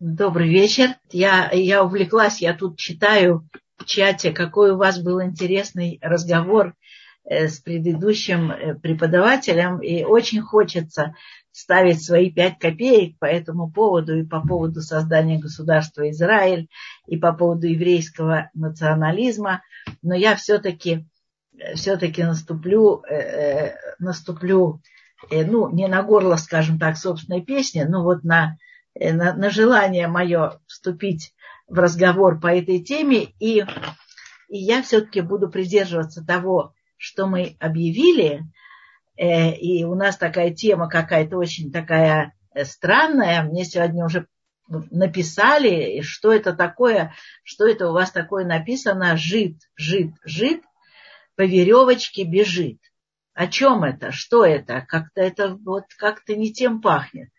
Добрый вечер. Я, я увлеклась, я тут читаю в чате, какой у вас был интересный разговор э, с предыдущим э, преподавателем, и очень хочется ставить свои пять копеек по этому поводу и по поводу создания государства Израиль, и по поводу еврейского национализма, но я все-таки все-таки наступлю, наступлю ну, не на горло, скажем так, собственной песни, но вот на Э, на, на желание мое вступить в разговор по этой теме. И, и я все-таки буду придерживаться того, что мы объявили. Э, и у нас такая тема какая-то очень такая э, странная. Мне сегодня уже написали, что это такое, что это у вас такое написано, жид, жид, жид, по веревочке бежит. О чем это? Что это? Как-то это вот как-то не тем пахнет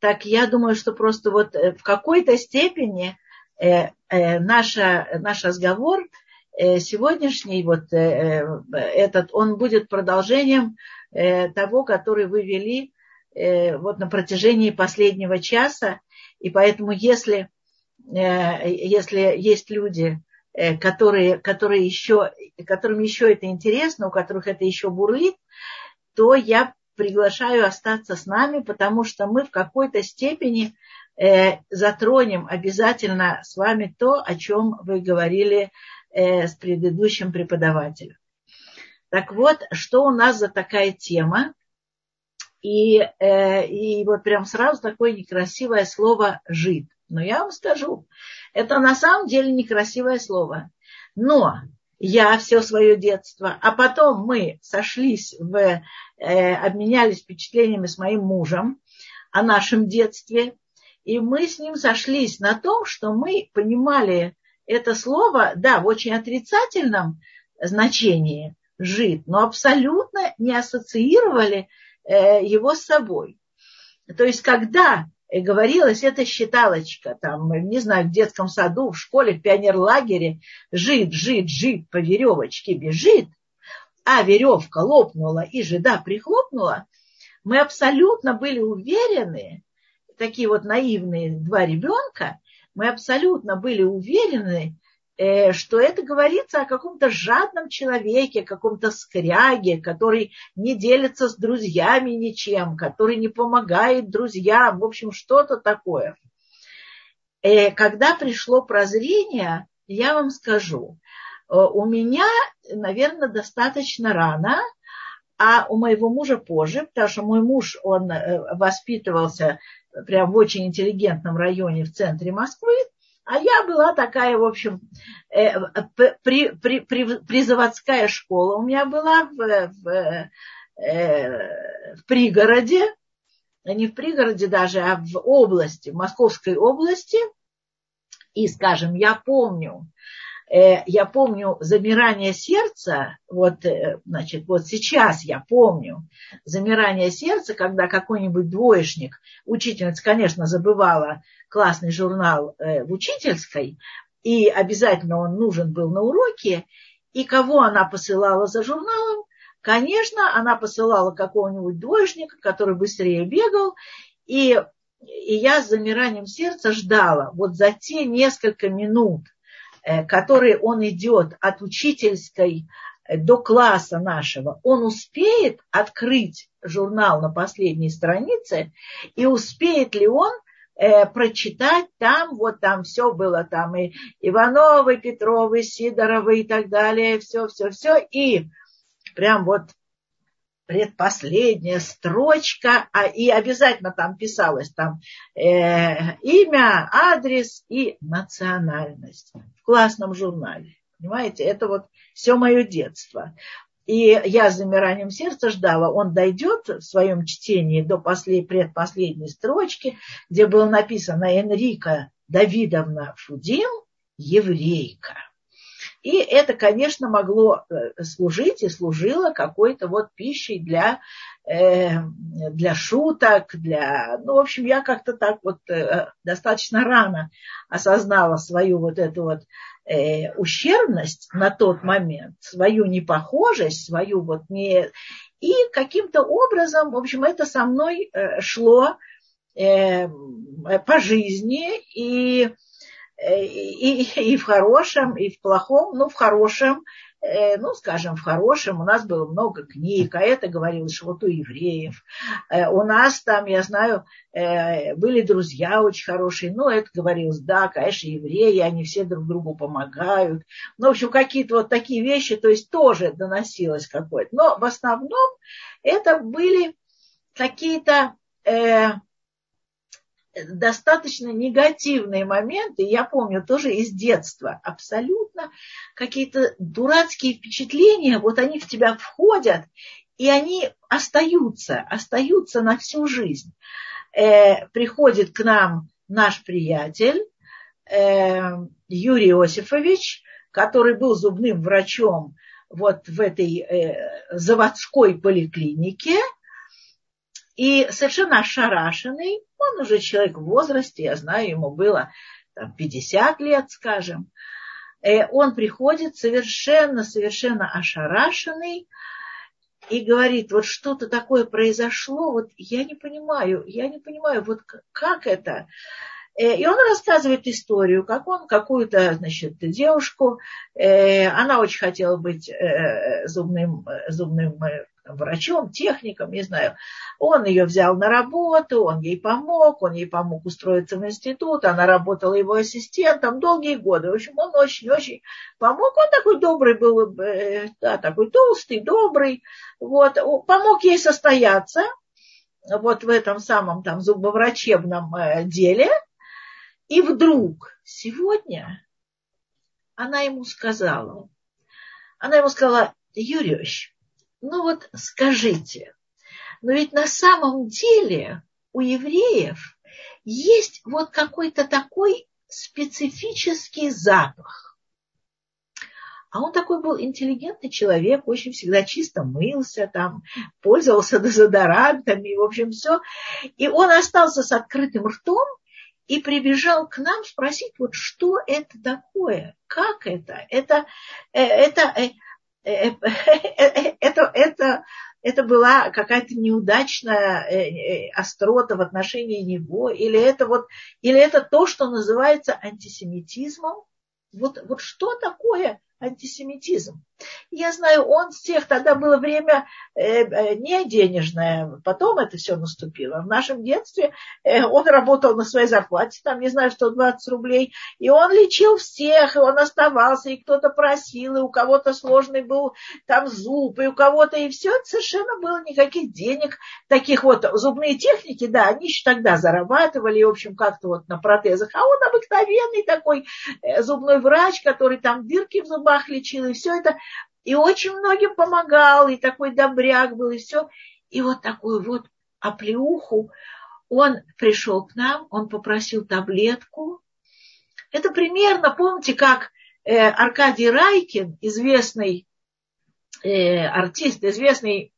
так я думаю, что просто вот э, в какой-то степени э, э, наша, наш разговор сегодняшний, вот этот, он будет продолжением того, который вы вели вот на протяжении последнего часа. И поэтому, если, если есть люди, которые, которые еще, которым еще это интересно, у которых это еще бурлит, то я приглашаю остаться с нами, потому что мы в какой-то степени э, затронем обязательно с вами то, о чем вы говорили э, с предыдущим преподавателем. Так вот, что у нас за такая тема? И, э, и вот прям сразу такое некрасивое слово «жид». Но я вам скажу, это на самом деле некрасивое слово. Но я все свое детство, а потом мы сошлись в, э, обменялись впечатлениями с моим мужем о нашем детстве, и мы с ним сошлись на том, что мы понимали это слово, да, в очень отрицательном значении жить, но абсолютно не ассоциировали э, его с собой. То есть, когда и говорилось, это считалочка, там, не знаю, в детском саду, в школе, в пионерлагере, жид, жид, жид по веревочке бежит, а веревка лопнула и жида прихлопнула, мы абсолютно были уверены, такие вот наивные два ребенка, мы абсолютно были уверены, что это говорится о каком-то жадном человеке, каком-то скряге, который не делится с друзьями ничем, который не помогает друзьям, в общем, что-то такое. Э, когда пришло прозрение, я вам скажу, э, у меня, наверное, достаточно рано, а у моего мужа позже, потому что мой муж, он воспитывался прям в очень интеллигентном районе в центре Москвы, а я была такая, в общем, э, при, при, при, призаводская школа у меня была в, в, э, в пригороде, не в пригороде даже, а в области, в Московской области. И, скажем, я помню, э, я помню замирание сердца, вот, э, значит, вот сейчас я помню замирание сердца, когда какой-нибудь двоечник, учительница, конечно, забывала классный журнал э, в учительской, и обязательно он нужен был на уроке, и кого она посылала за журналом? Конечно, она посылала какого-нибудь двоечника, который быстрее бегал, и, и я с замиранием сердца ждала вот за те несколько минут, э, которые он идет от учительской э, до класса нашего, он успеет открыть журнал на последней странице, и успеет ли он э, прочитать там, вот там все было, там и Ивановы, Петровы, Сидоровы и так далее, все, все, все, и прям вот предпоследняя строчка, а, и обязательно там писалось там э, имя, адрес и национальность в классном журнале. Понимаете, это вот все мое детство. И я с замиранием сердца ждала, он дойдет в своем чтении до послед, предпоследней строчки, где было написано Энрика Давидовна Фудин, еврейка. И это, конечно, могло э, служить и служило какой-то вот пищей для, э, для шуток, для... Ну, в общем, я как-то так вот э, достаточно рано осознала свою вот эту вот ущербность на тот момент, свою непохожесть, свою вот не... И каким-то образом, в общем, это со мной шло по жизни. И, и, и в хорошем, и в плохом, ну, в хорошем Э, ну, скажем, в хорошем, у нас было много книг, а это говорилось вот у евреев. Э, у нас там, я знаю, э, были друзья очень хорошие, ну, это говорилось, да, конечно, евреи, они все друг другу помогают. Ну, в общем, какие-то вот такие вещи, то есть тоже доносилось какое-то. Но в основном это были какие-то достаточно негативные моменты, я помню тоже из детства, абсолютно какие-то дурацкие впечатления, вот они в тебя входят, и они остаются, остаются на всю жизнь. Э, приходит к нам наш приятель э, Юрий Иосифович, который был зубным врачом вот в этой э, заводской поликлинике, и совершенно ошарашенный, он уже человек в возрасте, я знаю, ему было там, 50 лет, скажем, э, он приходит совершенно-совершенно ошарашенный и говорит, вот что-то такое произошло, вот я не понимаю, я не понимаю, вот как это. Э, и он рассказывает историю, как он какую-то, значит, девушку, э, она очень хотела быть зубным, зубным врачом, техником, не знаю. Он ее взял на работу, он ей помог, он ей помог устроиться в институт, она работала его ассистентом долгие годы. В общем, он очень-очень помог. Он такой добрый был, э, да, такой толстый, добрый. Вот, помог ей состояться вот в этом самом там зубоврачебном э, деле. И вдруг сегодня она ему сказала, она ему сказала, Юрьевич, ну вот скажите, но ведь на самом деле у евреев есть вот какой-то такой специфический запах. А он такой был интеллигентный человек, очень всегда чисто мылся, там, пользовался дезодорантами, в общем, все. И он остался с открытым ртом и прибежал к нам спросить, вот что это такое, как это, это, э, это, это Э, э, была какая-то неудачная острота в отношении него, или это, вот, или это то, что называется антисемитизмом. Вот, вот что такое антисемитизм. Я знаю, он с тех, тогда было время э, э, не денежное, потом это все наступило. В нашем детстве э, он работал на своей зарплате, там, не знаю, 120 рублей, и он лечил всех, и он оставался, и кто-то просил, и у кого-то сложный был там зуб, и у кого-то, и все, совершенно было никаких денег, таких вот. Зубные техники, да, они еще тогда зарабатывали, в общем, как-то вот на протезах, а он обыкновенный такой зубной врач, который там дырки в зубах лечил, и все это и очень многим помогал, и такой добряк был, и все. И вот такую вот оплеуху он пришел к нам, он попросил таблетку. Это примерно, помните, как э, Аркадий Райкин, известный э, артист, известный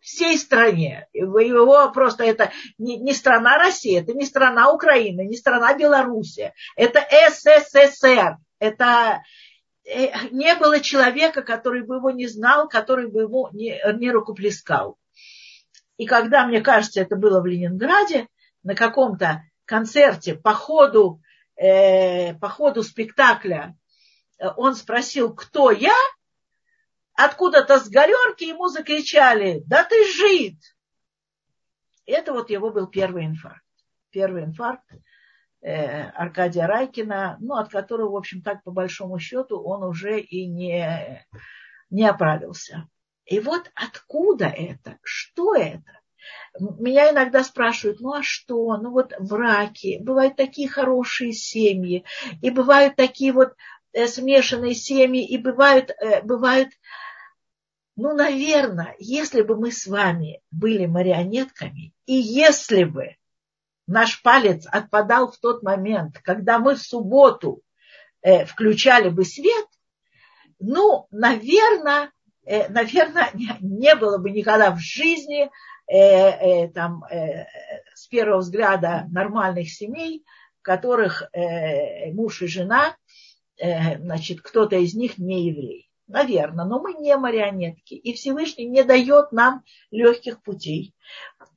всей стране. Его просто это не, не страна России, это не страна Украины, не страна Белоруссия. Это СССР. Это не было человека, который бы его не знал, который бы ему не, не рукоплескал. И когда, мне кажется, это было в Ленинграде, на каком-то концерте по ходу, э, по ходу спектакля, э, он спросил, кто я, откуда-то с горерки ему закричали, да ты жид. Это вот его был первый инфаркт. Первый инфаркт Э, Аркадия Райкина, ну, от которого, в общем, так по большому счету он уже и не, не оправился. И вот откуда это? Что это? Меня иногда спрашивают, ну а что? Ну вот браки, бывают такие хорошие семьи, и бывают такие вот э, смешанные семьи, и бывают, э, бывают, ну, наверное, если бы мы с вами были марионетками, и если бы наш палец отпадал в тот момент, когда мы в субботу э, включали бы свет, ну, наверное, э, наверное, не, не было бы никогда в жизни э, э, там, э, с первого взгляда нормальных семей, в которых э, муж и жена, э, значит, кто-то из них не еврей. Наверное, но мы не марионетки, и Всевышний не дает нам легких путей.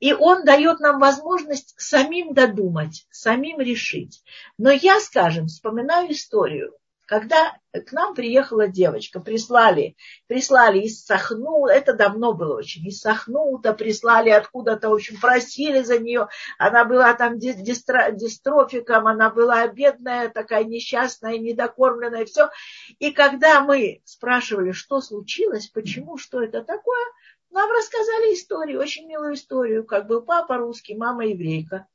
И он дает нам возможность самим додумать, самим решить. Но я, скажем, вспоминаю историю когда к нам приехала девочка, прислали, прислали из Сахну, это давно было очень, из Сахнута прислали откуда-то, в общем, просили за нее, она была там дистро, дистрофиком, она была бедная, такая несчастная, недокормленная, все. И когда мы спрашивали, что случилось, почему, что это такое, нам рассказали историю, очень милую историю, как был папа русский, мама еврейка.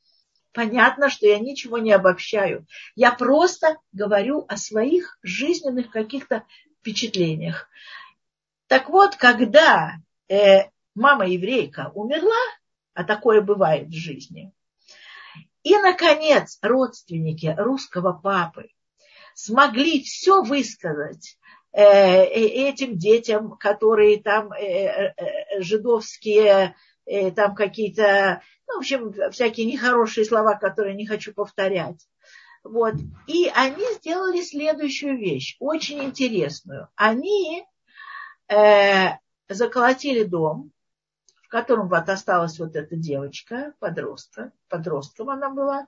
Понятно, что я ничего не обобщаю. Я просто говорю о своих жизненных каких-то впечатлениях. Так вот, когда э, мама еврейка умерла, а такое бывает в жизни, и, наконец, родственники русского папы смогли все высказать этим детям, которые там э, э, э жидовские, э, там какие-то ну, в общем, всякие нехорошие слова, которые не хочу повторять. Вот. И они сделали следующую вещь, очень интересную. Они э, заколотили дом, в котором вот осталась вот эта девочка, подростка, подростком она была.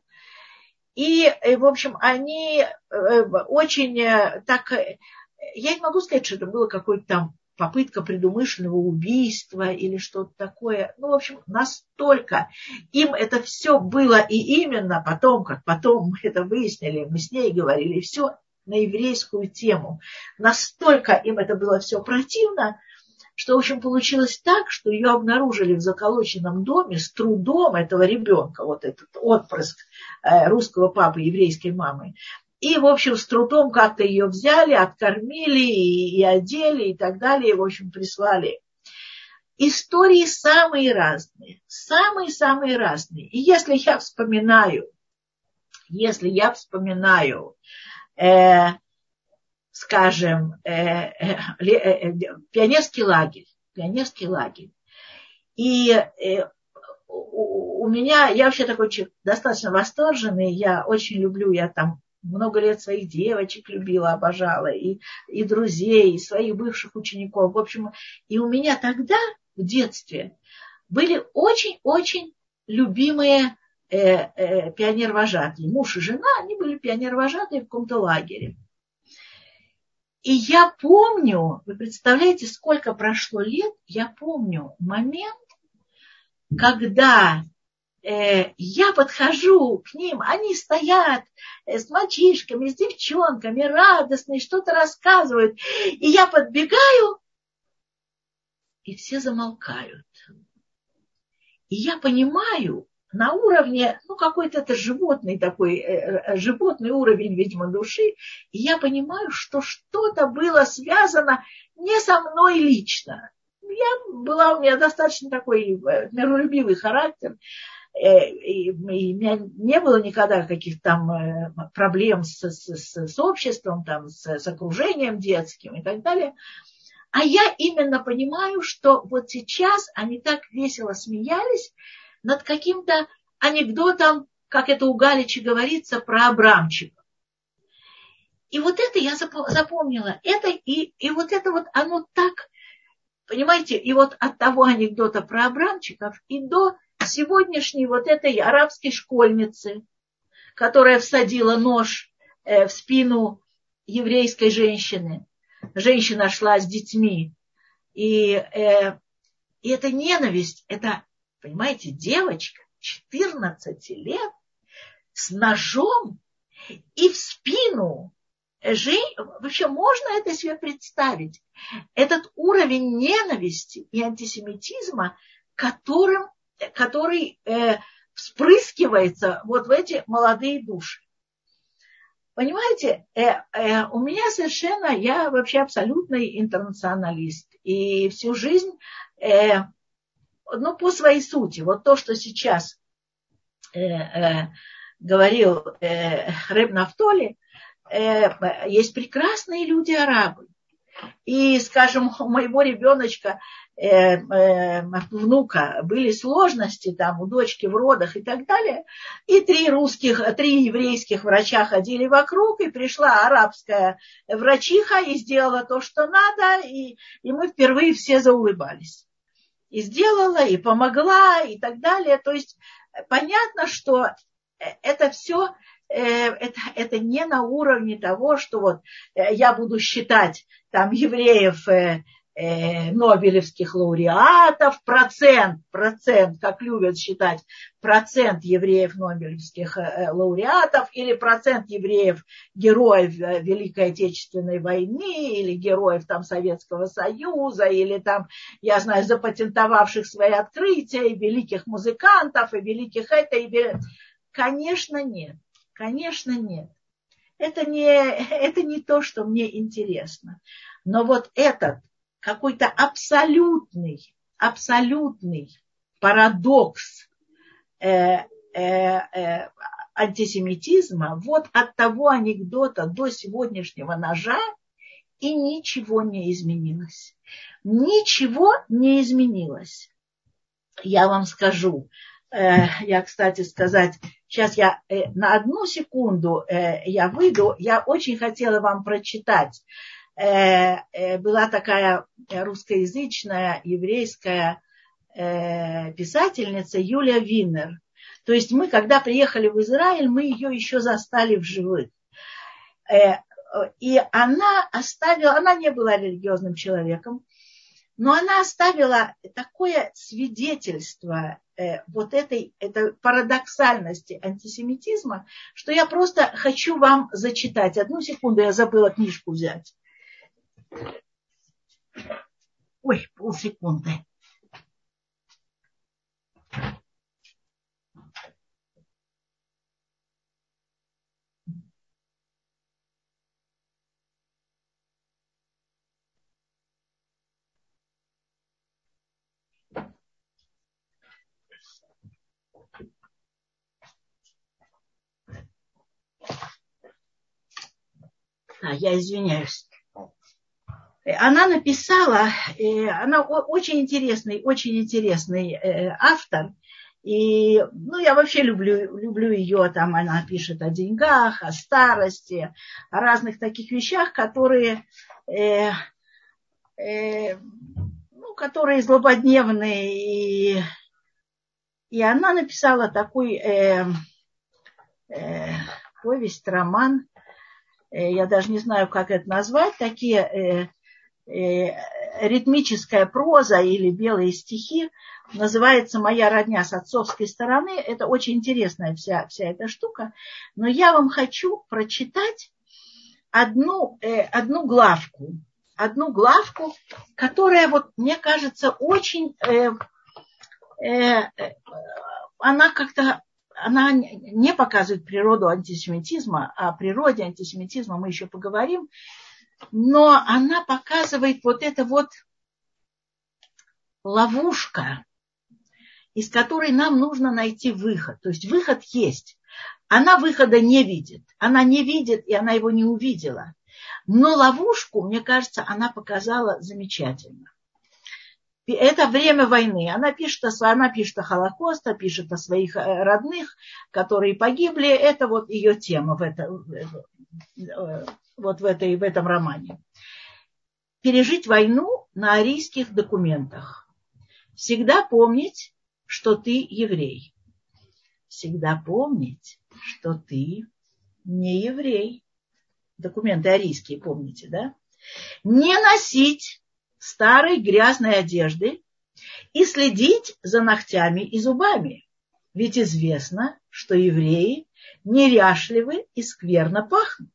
И, э, в общем, они э, очень э, так... Я не могу сказать, что это было какое-то там попытка предумышленного убийства или что-то такое. Ну, в общем, настолько им это все было и именно потом, как потом мы это выяснили, мы с ней говорили, все на еврейскую тему. Настолько им это было все противно, что, в общем, получилось так, что ее обнаружили в заколоченном доме с трудом этого ребенка, вот этот отпрыск э, русского папы, еврейской мамы, и, в общем, с трудом как-то ее взяли, откормили и, и одели и так далее. И, в общем, прислали. Истории самые разные. Самые-самые разные. И если я вспоминаю, если я вспоминаю, э, скажем, э, э, э, э пионерский лагерь, пионерский лагерь, и э, у, у меня, я вообще такой человек достаточно восторженный, я очень люблю, я там много лет своих девочек любила, обожала, и, и друзей, и своих бывших учеников. В общем, и у меня тогда, в детстве, были очень-очень любимые э, э, пионер-вожатые. Муж и жена, они были пионер-вожатые в каком-то лагере. И я помню, вы представляете, сколько прошло лет, я помню момент, когда я подхожу к ним, они стоят э, с мальчишками, с девчонками, радостные, что-то рассказывают. И я подбегаю, и все замолкают. И я понимаю на уровне, ну, какой-то это животный такой, э, животный уровень, видимо, души, и я понимаю, что что-то было связано не со мной лично. Я была, у меня достаточно такой миролюбивый характер, Э, и, у меня не было никогда каких-то там э, проблем с, с, с обществом, там, с, с окружением детским и так далее. А я именно понимаю, что вот сейчас они так весело смеялись над каким-то анекдотом, как это у Галича говорится, про Абрамчика. И вот это я запомнила. Это и, и вот это вот оно так, понимаете, и вот от того анекдота про Абрамчиков и до сегодняшней вот этой арабской школьницы, которая всадила нож э, в спину еврейской женщины. Женщина шла с детьми. И, э, и эта ненависть, это, понимаете, девочка 14 лет с ножом и в спину. Жень... Вообще можно это себе представить? Этот уровень ненависти и антисемитизма, которым который э, вспрыскивается вот в эти молодые души. Понимаете, э, э, у меня совершенно, я вообще абсолютный интернационалист. И всю жизнь, э, ну, по своей сути, вот то, что сейчас э, э, говорил э, Рэб Нафтоли, э, есть прекрасные люди-арабы. И, скажем, у моего ребеночка Э, э, внука были сложности там у дочки в родах и так далее, и три русских, три еврейских врача ходили вокруг, и пришла арабская врачиха и сделала то, что надо, и, и мы впервые все заулыбались. и сделала, и помогла, и так далее. То есть понятно, что это все это, это не на уровне того, что вот я буду считать там евреев э, нобелевских лауреатов, процент, процент, как любят считать, процент евреев нобелевских э, лауреатов или процент евреев героев э, Великой Отечественной войны или героев там Советского Союза или там, я знаю, запатентовавших свои открытия и великих музыкантов и великих это и Конечно, нет. Конечно, нет. Это не, это не то, что мне интересно. Но вот этот какой-то абсолютный, абсолютный парадокс э, э, э, антисемитизма вот от того анекдота до сегодняшнего ножа и ничего не изменилось. Ничего не изменилось. Я вам скажу, э, я, кстати, сказать, сейчас я э, на одну секунду э, я выйду, я очень хотела вам прочитать Э, э, была такая русскоязычная еврейская э, писательница Юлия Виннер. То есть мы, когда приехали в Израиль, мы ее еще застали в живых. И она оставила, она не была религиозным человеком, но она оставила такое свидетельство вот этой, этой парадоксальности антисемитизма, что я просто хочу вам зачитать. Одну секунду, я забыла книжку взять. Ой, полсекунды. А, я извиняюсь она написала, она очень интересный, очень интересный э, автор. И, ну, я вообще люблю, люблю ее, там она пишет о деньгах, о старости, о разных таких вещах, которые, э, э, ну, которые злободневные. И, и она написала такой э, э, повесть, роман, я даже не знаю, как это назвать, такие э, Э, ритмическая проза или белые стихи называется «Моя родня с отцовской стороны». Это очень интересная вся, вся эта штука. Но я вам хочу прочитать одну, э, одну главку. Одну главку, которая, вот, мне кажется, очень... Э, э, она как-то она не показывает природу антисемитизма, а о природе антисемитизма мы еще поговорим но она показывает вот это вот ловушка, из которой нам нужно найти выход. То есть выход есть. Она выхода не видит. Она не видит, и она его не увидела. Но ловушку, мне кажется, она показала замечательно. Это время войны. Она пишет, о, она пишет о Холокосте, пишет о своих э, родных, которые погибли. Это вот ее тема в, это, э, вот в, этой, в этом романе. Пережить войну на арийских документах. Всегда помнить, что ты еврей. Всегда помнить, что ты не еврей. Документы арийские, помните, да? Не носить старой грязной одежды и следить за ногтями и зубами. Ведь известно, что евреи неряшливы и скверно пахнут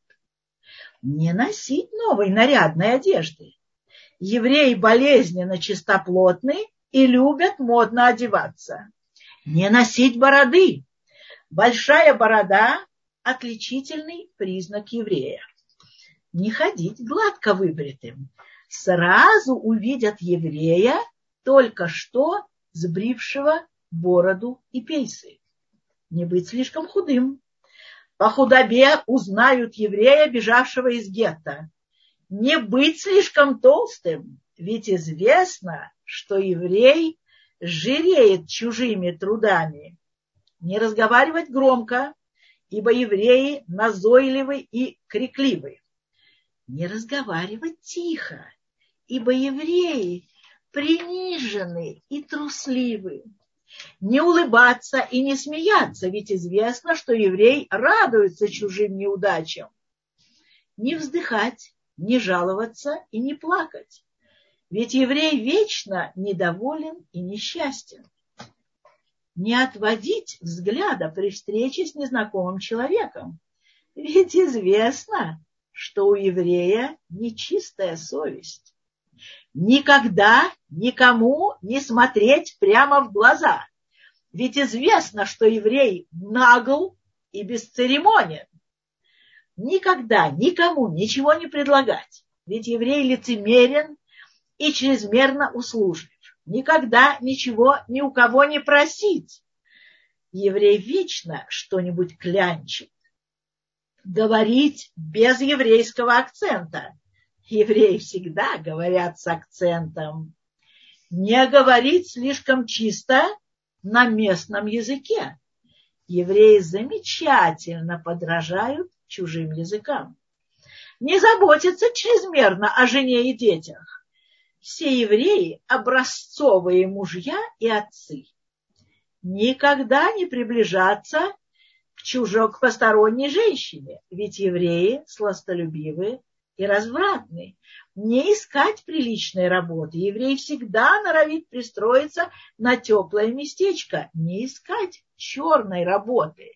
не носить новой нарядной одежды. Евреи болезненно чистоплотны и любят модно одеваться. Не носить бороды. Большая борода – отличительный признак еврея. Не ходить гладко выбритым. Сразу увидят еврея, только что сбрившего бороду и пейсы. Не быть слишком худым. По худобе узнают еврея, бежавшего из гетто. Не быть слишком толстым, ведь известно, что еврей жиреет чужими трудами. Не разговаривать громко, ибо евреи назойливы и крикливы. Не разговаривать тихо, ибо евреи принижены и трусливы. Не улыбаться и не смеяться, ведь известно, что еврей радуется чужим неудачам. Не вздыхать, не жаловаться и не плакать. Ведь еврей вечно недоволен и несчастен. Не отводить взгляда при встрече с незнакомым человеком. Ведь известно, что у еврея нечистая совесть. Никогда никому не смотреть прямо в глаза. Ведь известно, что еврей нагл и бесцеремонен. Никогда никому ничего не предлагать. Ведь еврей лицемерен и чрезмерно услужлив. Никогда ничего ни у кого не просить. Еврей вечно что-нибудь клянчит говорить без еврейского акцента. Евреи всегда говорят с акцентом. Не говорить слишком чисто на местном языке. Евреи замечательно подражают чужим языкам. Не заботятся чрезмерно о жене и детях. Все евреи – образцовые мужья и отцы. Никогда не приближаться чужо к посторонней женщине, ведь евреи сластолюбивые и развратные. Не искать приличной работы. Еврей всегда норовит пристроиться на теплое местечко. Не искать черной работы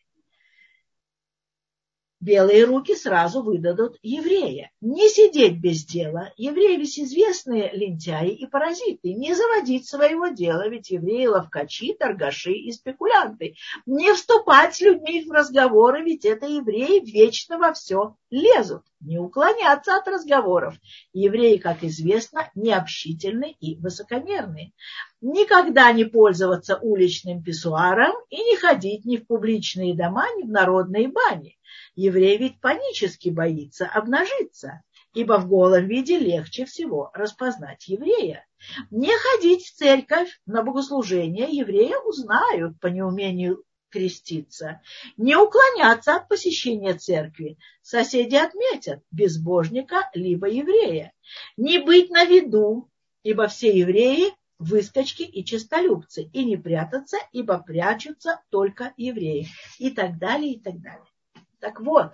белые руки сразу выдадут еврея. Не сидеть без дела. Евреи ведь известные лентяи и паразиты. Не заводить своего дела, ведь евреи ловкачи, торгаши и спекулянты. Не вступать с людьми в разговоры, ведь это евреи вечно во все лезут. Не уклоняться от разговоров. Евреи, как известно, необщительны и высокомерны. Никогда не пользоваться уличным писсуаром и не ходить ни в публичные дома, ни в народные бани Еврей ведь панически боится обнажиться, ибо в голом виде легче всего распознать еврея. Не ходить в церковь на богослужение еврея узнают по неумению креститься. Не уклоняться от посещения церкви. Соседи отметят безбожника либо еврея. Не быть на виду, ибо все евреи выскочки и честолюбцы. И не прятаться, ибо прячутся только евреи. И так далее, и так далее. Так вот,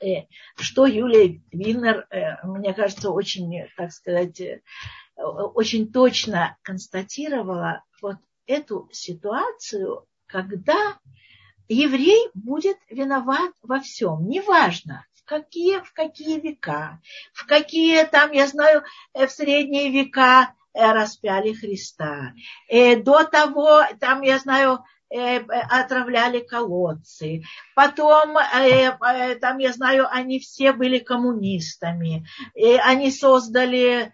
э, что Юлия Вильнер, э, мне кажется, очень, так сказать, э, очень точно констатировала вот эту ситуацию, когда еврей будет виноват во всем, неважно, в какие, в какие века, в какие там, я знаю, в средние века распяли Христа, до того, там, я знаю, отравляли колодцы. Потом, э, э, там, я знаю, они все были коммунистами. И они создали...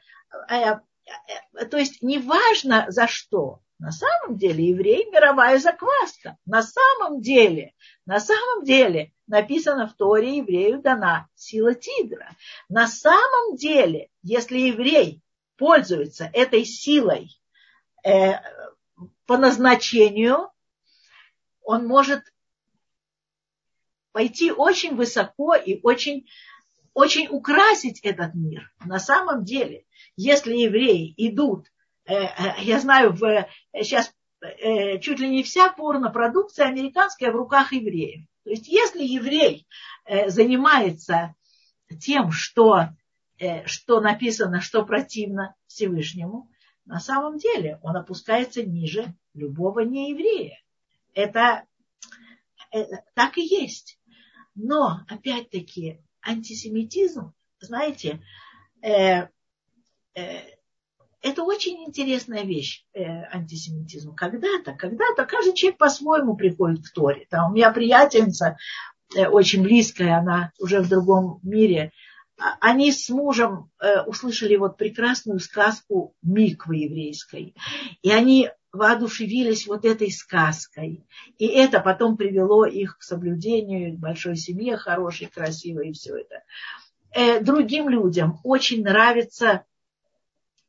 То есть неважно за что. На самом деле еврей мировая закваска. На самом деле, на самом деле написано в Торе еврею дана сила тигра. На самом деле, если еврей пользуется этой силой э, по назначению, он может пойти очень высоко и очень, очень украсить этот мир. На самом деле, если евреи идут, э, э, я знаю, в, сейчас э, чуть ли не вся порнопродукция американская в руках евреев. То есть если еврей занимается тем, что, что написано, что противно Всевышнему, на самом деле он опускается ниже любого нееврея это, это так и есть. Но, опять-таки, антисемитизм, знаете, э, э, это очень интересная вещь, э, антисемитизм. Когда-то, когда-то каждый человек по-своему приходит к Торе. Там у меня приятельница э, очень близкая, она уже в другом мире. А, они с мужем э, услышали вот прекрасную сказку Миквы еврейской. И они воодушевились вот этой сказкой. И это потом привело их к соблюдению, большой семье хорошей, красивой и все это. Э, другим людям очень нравится,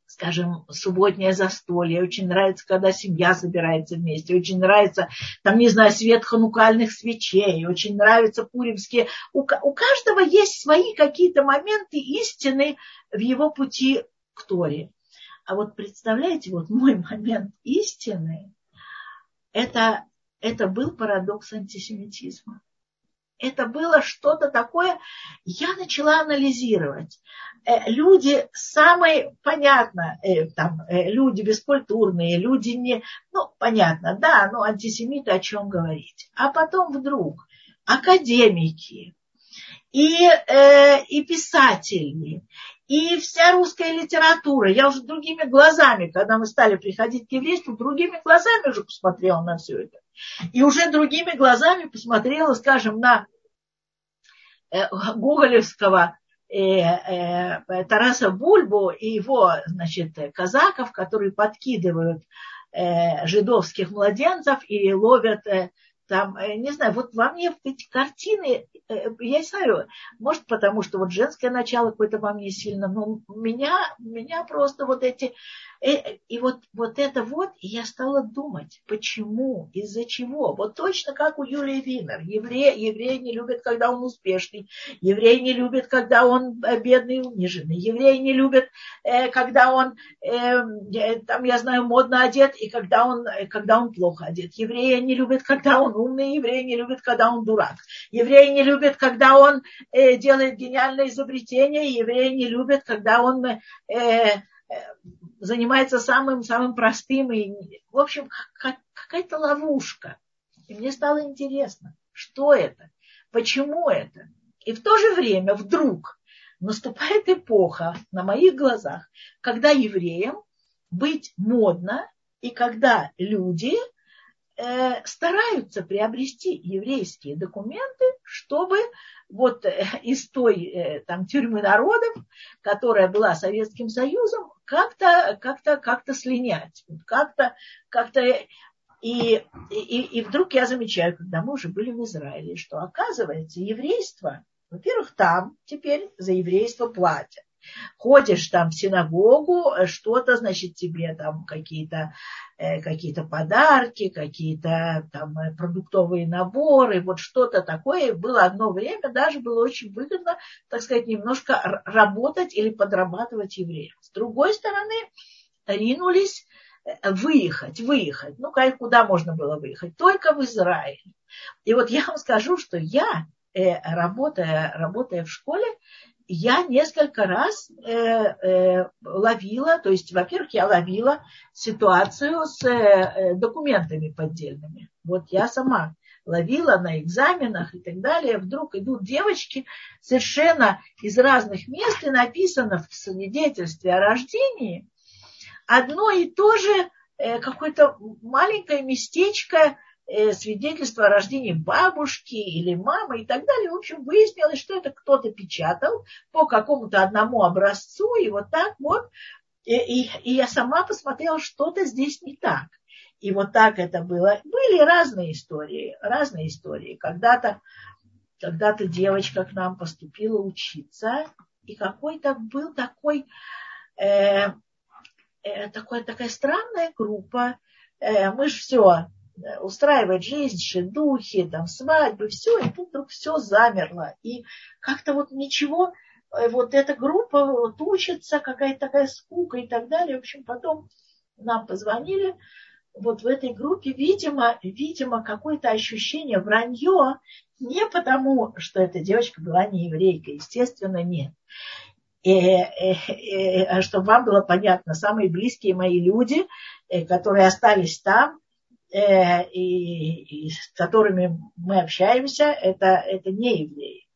скажем, субботнее застолье, очень нравится, когда семья собирается вместе, очень нравится, там, не знаю, свет ханукальных свечей, очень нравятся пуримские. У, у каждого есть свои какие-то моменты истины в его пути к Торе. А вот представляете, вот мой момент истины, это, это был парадокс антисемитизма. Это было что-то такое, я начала анализировать. Э, люди самые, понятно, э, там, э, люди бескультурные, люди не, ну, понятно, да, ну, антисемиты о чем говорить. А потом вдруг академики, и, э, и писатели, и вся русская литература. Я уже другими глазами, когда мы стали приходить к еврейству, другими глазами уже посмотрела на все это. И уже другими глазами посмотрела, скажем, на э, Гоголевского э, э, Тараса Бульбу и его, значит, казаков, которые подкидывают жидовских младенцев и ловят там, э, не знаю, вот во мне эти картины, э, я не знаю, может потому, что вот женское начало какое-то во мне сильно, но меня, меня просто вот эти, э, и вот, вот это вот, и я стала думать, почему, из-за чего. Вот точно как у Юлии Винер. Евреи, евреи не любят, когда он успешный. Евреи не любят, когда он бедный и униженный. Евреи не любят, когда он, там, я знаю, модно одет, и когда он, когда он плохо одет. Евреи не любят, когда он умный, евреи не любят, когда он дурак. Евреи не любят, когда он э, делает гениальное изобретение, евреи не любят, когда он э, э, занимается самым, самым простым. И, в общем, как, какая-то ловушка. И мне стало интересно, что это, почему это. И в то же время вдруг наступает эпоха на моих глазах, когда евреям быть модно, и когда люди стараются приобрести еврейские документы, чтобы вот э, из той э, там, тюрьмы народов, которая была Советским Союзом, как-то как -то, как -то слинять. Как-то как, -то, и, и, и вдруг я замечаю, когда мы уже были в Израиле, что оказывается еврейство, во-первых, там теперь за еврейство платят ходишь там в синагогу, что-то, значит, тебе там какие-то э, какие подарки, какие-то там э, продуктовые наборы, вот что-то такое. Было одно время, даже было очень выгодно, так сказать, немножко работать или подрабатывать евреям. С другой стороны, ринулись э, выехать, выехать. Ну, куда можно было выехать? Только в Израиль. И вот я вам скажу, что я, работая, работая в школе, я несколько раз э, э, ловила, то есть, во-первых, я ловила ситуацию с э, документами поддельными. Вот я сама ловила на экзаменах и так далее. Вдруг идут девочки совершенно из разных мест и написано в свидетельстве о рождении одно и то же э, какое-то маленькое местечко Э, свидетельство о рождении бабушки или мамы и так далее. В общем, выяснилось, что это кто-то печатал по какому-то одному образцу, и вот так вот. И, и, и я сама посмотрела, что-то здесь не так. И вот так это было. Были разные истории, разные истории. Когда-то когда девочка к нам поступила учиться, и какой-то был такой, э, э, такой такая странная группа. Э, мы же все устраивать жизнь, духи, там, свадьбы, все, и тут вдруг все замерло. И как-то вот ничего, э, вот эта группа вот учится, какая-то такая скука и так далее. В общем, потом нам позвонили, вот в этой группе, видимо, видимо, какое-то ощущение вранье, не потому, что эта девочка была не еврейка, естественно, нет. И, и, и, чтобы вам было понятно, самые близкие мои люди, э, которые остались там, э, и, и с которыми мы общаемся, это, это не евреи.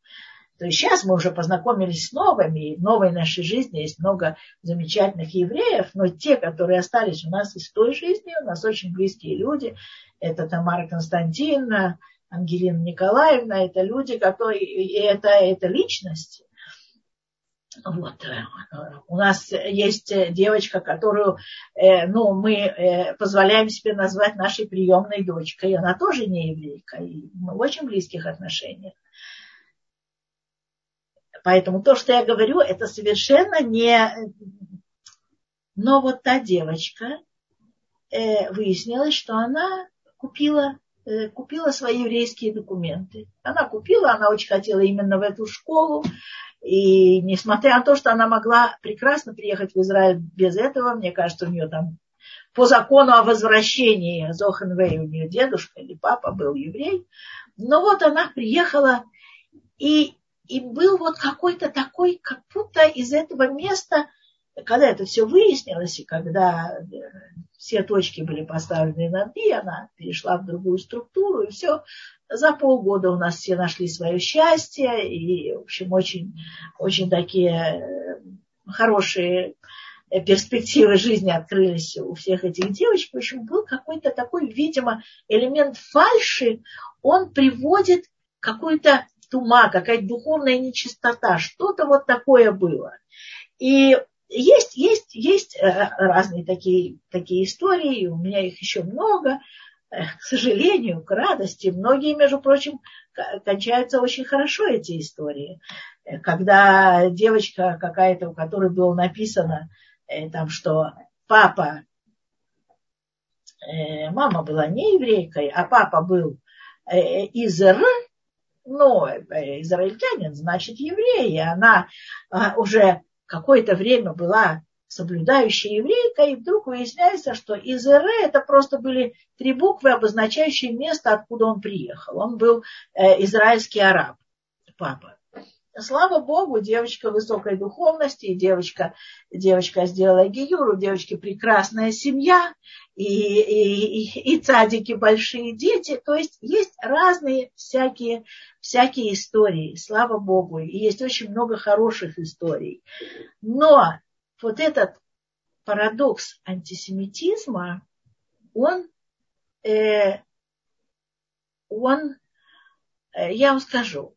То есть сейчас мы уже познакомились с новыми, и в новой нашей жизни есть много замечательных евреев, но те, которые остались у нас из той жизни, у нас очень близкие люди, это Тамара Константиновна, Ангелина Николаевна, это люди, которые, это, это личности, вот. Э, у нас есть девочка, которую э, ну, мы э, позволяем себе назвать нашей приемной дочкой. Она тоже не еврейка. И мы в очень близких отношениях. Поэтому то, что я говорю, это совершенно не... Но вот та девочка, выяснилось, что она купила, купила свои еврейские документы. Она купила, она очень хотела именно в эту школу. И несмотря на то, что она могла прекрасно приехать в Израиль без этого, мне кажется, у нее там по закону о возвращении Зохенвей, у нее дедушка или папа был еврей, но вот она приехала, и, и был вот какой-то такой, как будто из этого места, когда это все выяснилось, и когда э, все точки были поставлены над «и», она перешла в другую структуру, и все. За полгода у нас все нашли свое счастье, и, в общем, очень, очень такие э, хорошие э, перспективы жизни открылись у всех этих девочек. В общем, был какой-то такой, видимо, элемент фальши, он приводит какую-то тума, какая-то духовная нечистота, что-то вот такое было. И есть, есть, есть э, разные такие, такие истории, у меня их еще много, э, к сожалению, к радости. Многие, между прочим, кончаются очень хорошо эти истории. Э, когда девочка какая-то, у которой было написано, там, что папа, мама была не еврейкой, а папа был из Р, ну, израильтянин, значит, еврей. И она а, уже какое-то время была соблюдающая еврейка, и вдруг выясняется, что из Ире это просто были три буквы, обозначающие место, откуда он приехал. Он был э, израильский араб, папа. Слава Богу, девочка высокой духовности, девочка, девочка сделала гиюру, девочки прекрасная семья, и, и, и, и цадики большие дети. То есть есть разные всякие, всякие истории, слава Богу, и есть очень много хороших историй. Но вот этот парадокс антисемитизма, он, э, он, э, я вам скажу,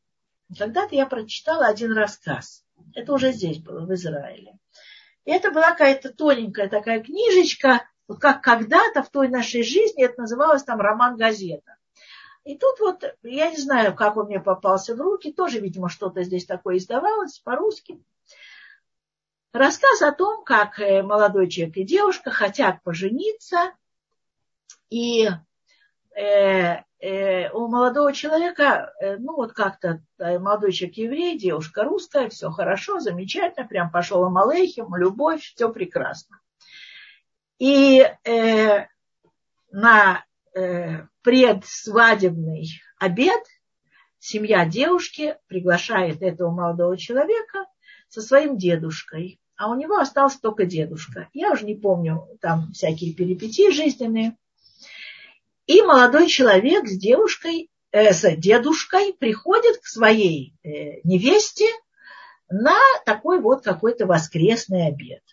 когда-то я прочитала один рассказ. Это уже здесь было, в Израиле. И это была какая-то тоненькая такая книжечка, вот как когда-то в той нашей жизни это называлось там роман-газета. И тут вот, я не знаю, как он мне попался в руки, тоже, видимо, что-то здесь такое издавалось по-русски. Рассказ о том, как э, молодой человек и девушка хотят пожениться, и э, у молодого человека, э, ну вот как-то э, молодой человек еврей, девушка русская, все хорошо, замечательно, прям пошел им алейхим, любовь, все прекрасно. И э, на э, предсвадебный обед семья девушки приглашает этого молодого человека со своим дедушкой. А у него остался только дедушка. Я уже не помню там всякие перипетии жизненные. И молодой человек с девушкой, э, с дедушкой приходит к своей э, невесте на такой вот какой-то воскресный обед.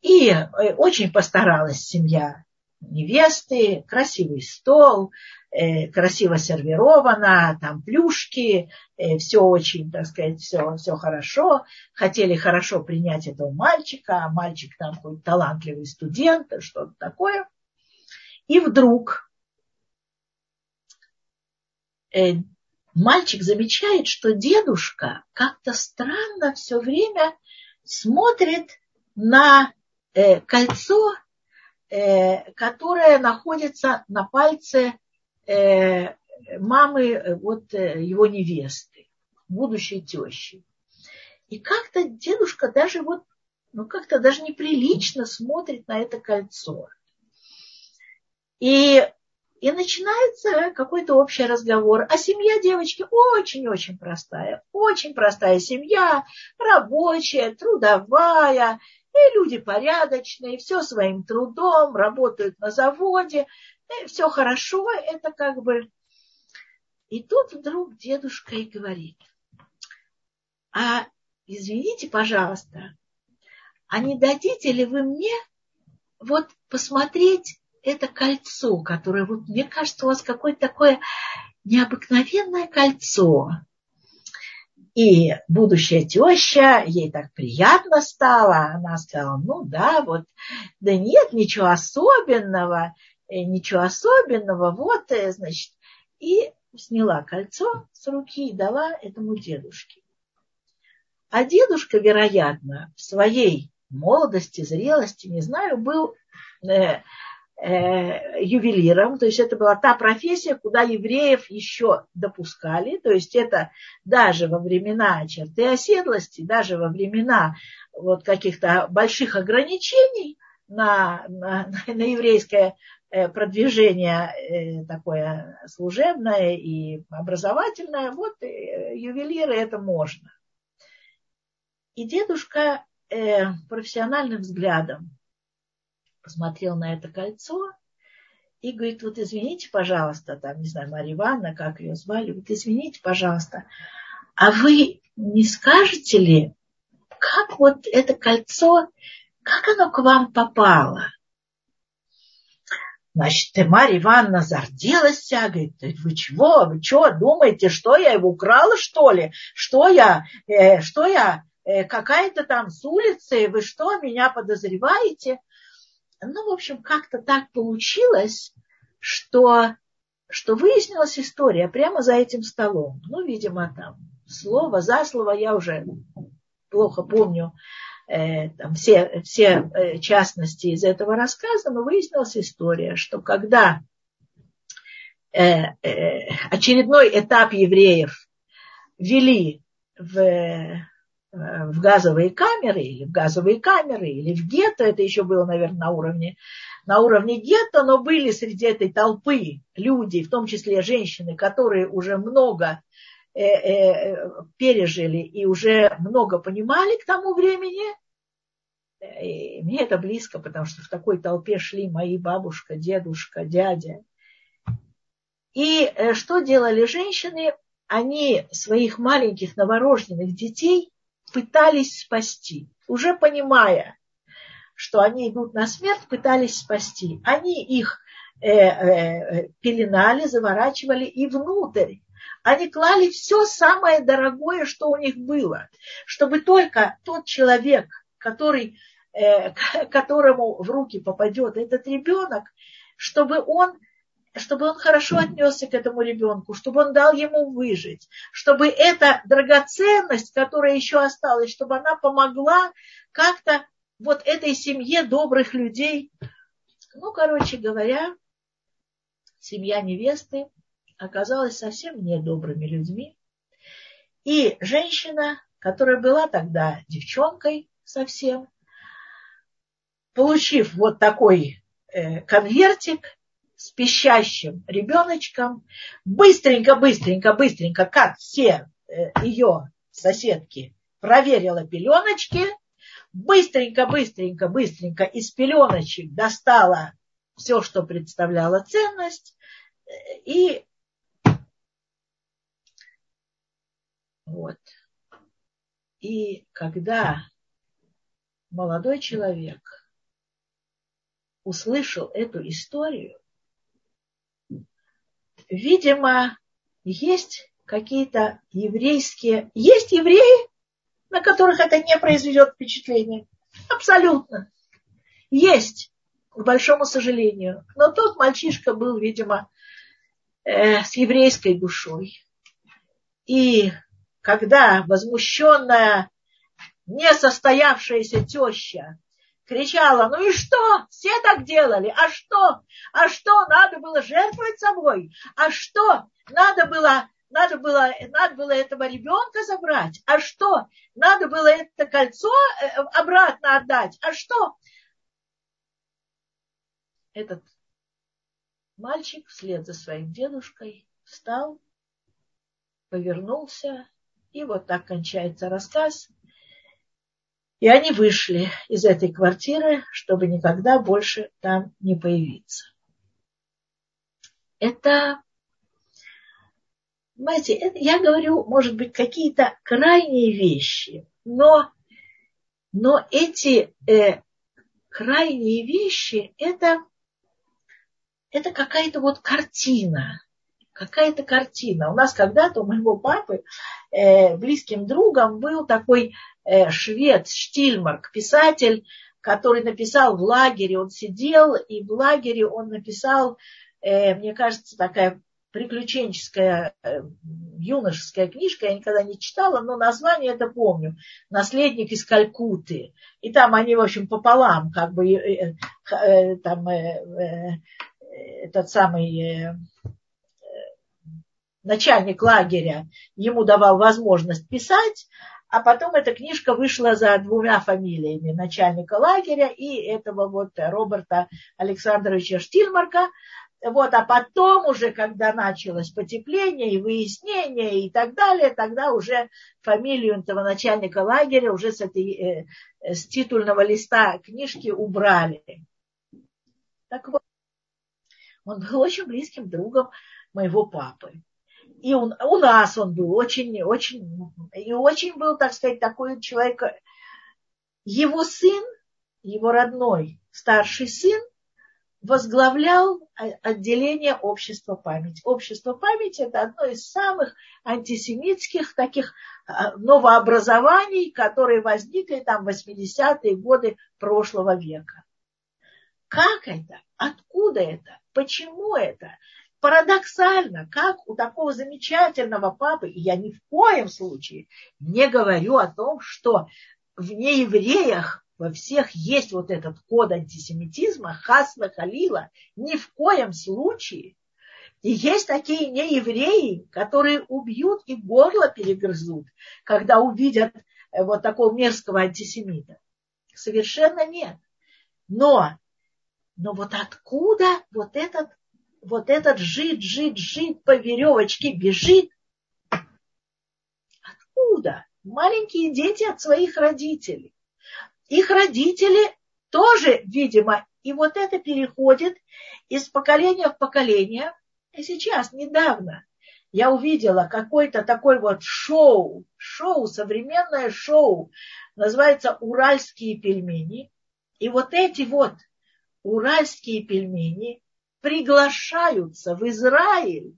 И э, очень постаралась семья невесты, красивый стол, э, красиво сервировано, там плюшки, э, все очень, так сказать, все, все хорошо. Хотели хорошо принять этого мальчика, а мальчик там какой-то талантливый студент, что-то такое. И вдруг э, мальчик замечает, что дедушка как-то странно все время смотрит на э, кольцо, э, которое находится на пальце э, мамы э, вот, э, его невесты, будущей тещи. И как-то дедушка даже вот, ну как-то даже неприлично смотрит на это кольцо. И, и начинается какой-то общий разговор. А семья девочки очень-очень простая. Очень простая семья, рабочая, трудовая. И люди порядочные, все своим трудом, работают на заводе. И все хорошо, это как бы... И тут вдруг дедушка и говорит, а извините, пожалуйста, а не дадите ли вы мне вот посмотреть это кольцо, которое, вот, мне кажется, у вас какое-то такое необыкновенное кольцо. И будущая теща, ей так приятно стало, она сказала, ну да, вот, да нет, ничего особенного, э, ничего особенного, вот, э, значит, и сняла кольцо с руки и дала этому дедушке. А дедушка, вероятно, в своей молодости, зрелости, не знаю, был э, ювелиром, то есть это была та профессия, куда евреев еще допускали, то есть это даже во времена черты оседлости, даже во времена вот каких-то больших ограничений на, на, на еврейское э, продвижение э, такое служебное и образовательное, вот э, ювелиры это можно. И дедушка профессиональным взглядом посмотрел на это кольцо и говорит, вот извините, пожалуйста, там, не знаю, Марья Ивановна, как ее звали, вот извините, пожалуйста, а вы не скажете ли, как вот это кольцо, как оно к вам попало? Значит, Марья Ивановна зарделась вся, говорит, вы чего, вы что, думаете, что я его украла, что ли? Что я, э, что я, э, какая-то там с улицы, вы что, меня подозреваете? Ну, в общем, как-то так получилось, что, что выяснилась история прямо за этим столом. Ну, видимо, там слово за слово я уже плохо помню э, там, все, все э, частности из этого рассказа, но выяснилась история, что когда э, э, очередной этап евреев вели в в газовые камеры или в газовые камеры или в гетто, это еще было, наверное, на уровне, на уровне гетто, но были среди этой толпы люди, в том числе женщины, которые уже много э, э, пережили и уже много понимали к тому времени. И мне это близко, потому что в такой толпе шли мои бабушка, дедушка, дядя. И э, что делали женщины? Они своих маленьких новорожденных детей пытались спасти, уже понимая, что они идут на смерть, пытались спасти. Они их э, э, пеленали, заворачивали и внутрь. Они клали все самое дорогое, что у них было, чтобы только тот человек, который, э, которому в руки попадет этот ребенок, чтобы он чтобы он хорошо отнесся к этому ребенку, чтобы он дал ему выжить, чтобы эта драгоценность, которая еще осталась, чтобы она помогла как-то вот этой семье добрых людей. Ну, короче говоря, семья невесты оказалась совсем недобрыми людьми. И женщина, которая была тогда девчонкой совсем, получив вот такой э, конвертик, с пищащим ребеночком, быстренько, быстренько, быстренько, как все э, ее соседки, проверила пеленочки, быстренько, быстренько, быстренько из пеленочек достала все, что представляло ценность, и вот. И когда молодой человек услышал эту историю, видимо, есть какие-то еврейские... Есть евреи, на которых это не произведет впечатление. Абсолютно. Есть, к большому сожалению. Но тот мальчишка был, видимо, э, с еврейской душой. И когда возмущенная, несостоявшаяся теща кричала, ну и что? Все так делали. А что? А что? Надо было жертвовать собой. А что? Надо было, надо было, надо было этого ребенка забрать. А что? Надо было это кольцо э, обратно отдать. А что? Этот мальчик вслед за своим дедушкой встал, повернулся, и вот так кончается рассказ – и они вышли из этой квартиры, чтобы никогда больше там не появиться. Это, знаете, это, я говорю, может быть, какие-то крайние вещи, но, но эти э, крайние вещи, это, это какая-то вот картина, какая-то картина. У нас когда-то у моего папы э, близким другом был такой Э, швед Штильмарк, писатель, который написал в лагере, он сидел, и в лагере он написал, э, мне кажется, такая приключенческая э, юношеская книжка, я никогда не читала, но название это помню. «Наследник из Калькуты». И там они, в общем, пополам, как бы, э, э, там, этот самый начальник лагеря ему давал возможность писать, а потом эта книжка вышла за двумя фамилиями начальника лагеря и этого вот Роберта Александровича Штильмарка. Вот, а потом уже, когда началось потепление и выяснение и так далее, тогда уже фамилию этого начальника лагеря уже с, этой, э, с титульного листа книжки убрали. Так вот, он был очень близким другом моего папы. И он, у нас он был очень, очень, и очень был, так сказать, такой человек. Его сын, его родной старший сын, возглавлял отделение общества памяти. Общество памяти – это одно из самых антисемитских таких а, новообразований, которые возникли там в 80-е годы прошлого века. Как это? Откуда это? Почему это? Парадоксально, как у такого замечательного папы, и я ни в коем случае не говорю о том, что в неевреях во всех есть вот этот код антисемитизма, хасна халила, ни в коем случае. И есть такие неевреи, которые убьют и горло перегрызут, когда увидят э, вот такого мерзкого антисемита. Совершенно нет. Но, но вот откуда вот этот, вот этот жид, жид, жид по веревочке бежит? Откуда? Маленькие дети от своих родителей их родители тоже, видимо, и вот это переходит из поколения в поколение. И сейчас, недавно, я увидела какой-то такой вот шоу, шоу, современное шоу, называется «Уральские пельмени». И вот эти вот уральские пельмени приглашаются в Израиль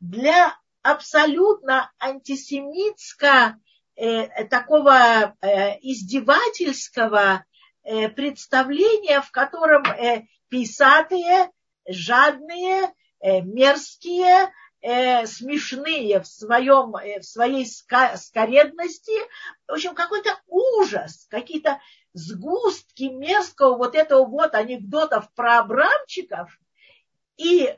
для абсолютно антисемитско э, такого э, издевательского э, представления, в котором э, писатые, жадные, э, мерзкие, э, смешные в, своем, э, в своей скоредности. В общем, какой-то ужас, какие-то сгустки мерзкого вот этого вот анекдотов про Абрамчиков. И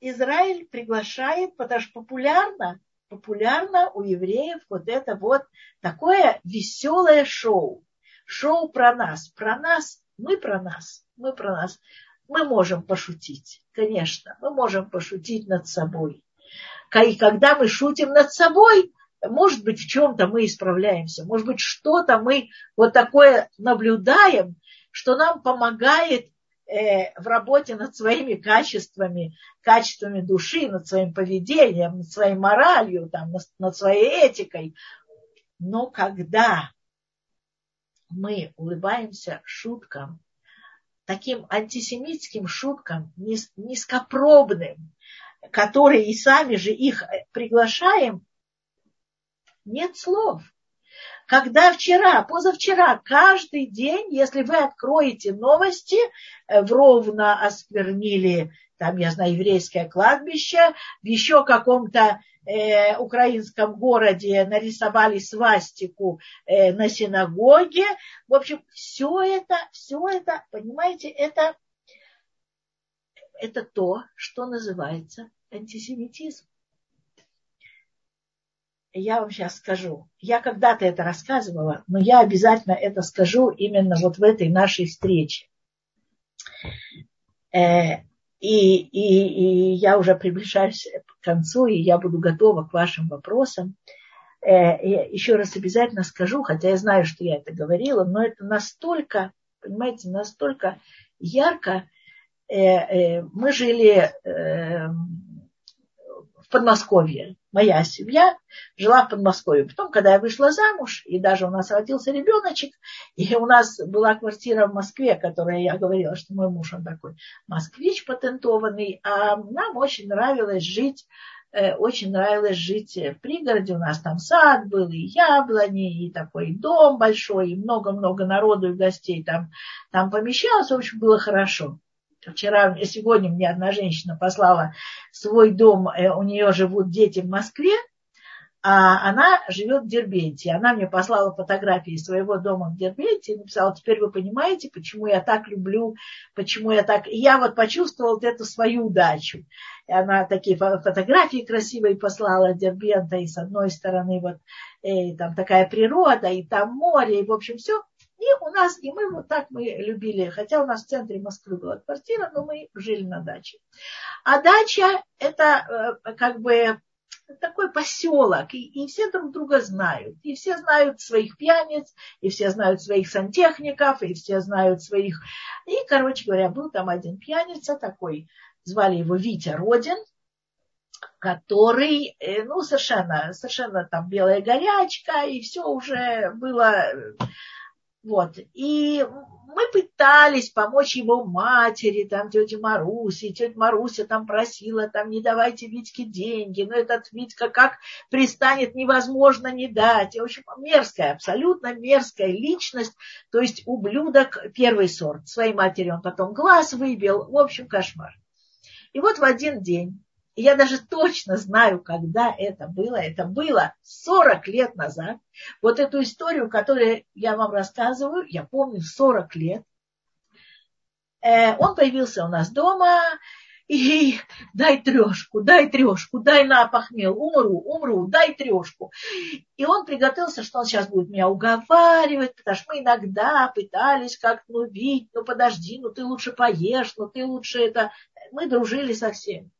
Израиль приглашает, потому что популярно популярно у евреев вот это вот такое веселое шоу. Шоу про нас. Про нас, мы про нас, мы про нас. Мы можем пошутить, конечно, мы можем пошутить над собой. И когда мы шутим над собой, может быть, в чем-то мы исправляемся, может быть, что-то мы вот такое наблюдаем, что нам помогает в работе над своими качествами, качествами души, над своим поведением, над своей моралью, там, над своей этикой. Но когда мы улыбаемся шуткам, таким антисемитским шуткам, низкопробным, которые и сами же их приглашаем, нет слов. Когда вчера, позавчера, каждый день, если вы откроете новости, э, в Ровно осквернили, там, я знаю, еврейское кладбище, в еще каком-то э, украинском городе нарисовали свастику э, на синагоге. В общем, все это, все это, понимаете, это, это то, что называется антисемитизм я вам сейчас скажу. Я когда-то это рассказывала, но я обязательно это скажу именно вот в этой нашей встрече. Э, и, и, и я уже приближаюсь к концу, и я буду готова к вашим вопросам. Э, я еще раз обязательно скажу, хотя я знаю, что я это говорила, но это настолько, понимаете, настолько ярко. Э, мы жили Подмосковье, моя семья жила в Подмосковье. Потом, когда я вышла замуж, и даже у нас родился ребеночек, и у нас была квартира в Москве, которая я говорила, что мой муж, он такой москвич патентованный, а нам очень нравилось жить э, очень нравилось жить в пригороде. У нас там сад был, и яблони, и такой дом большой, и много-много народу и гостей там, там помещалось. В общем, было хорошо. Вчера, сегодня мне одна женщина послала свой дом, э, у нее живут дети в Москве, а она живет в Дербенте. Она мне послала фотографии своего дома в Дербенте и написала, теперь вы понимаете, почему я так люблю, почему я так... И я вот почувствовала вот эту свою удачу. И она такие фотографии красивые послала Дербента, и с одной стороны вот и там такая природа, и там море, и в общем все. И у нас, и мы вот так мы любили, хотя у нас в центре Москвы была квартира, но мы жили на даче. А дача это э, как бы такой поселок, и, и все друг друга знают. И все знают своих пьяниц, и все знают своих сантехников, и все знают своих... И, короче говоря, был там один пьяница такой, звали его Витя Родин, который, э, ну, совершенно, совершенно там белая горячка, и все уже было вот. И мы пытались помочь его матери, там тете Марусе, тетя Маруся там просила, там не давайте Витьке деньги, но этот Витька как пристанет, невозможно не дать. И, в общем, мерзкая, абсолютно мерзкая личность, то есть ублюдок первый сорт. Своей матери он потом глаз выбил, в общем, кошмар. И вот в один день я даже точно знаю, когда это было. Это было 40 лет назад. Вот эту историю, которую я вам рассказываю, я помню 40 лет. Э, он появился у нас дома, и дай трешку, дай трешку, дай на похмел, умру, умру, дай трешку. И он приготовился, что он сейчас будет меня уговаривать, потому что мы иногда пытались как-то, ну, видеть, ну, подожди, ну, ты лучше поешь, ну, ты лучше это... Мы дружили со всеми.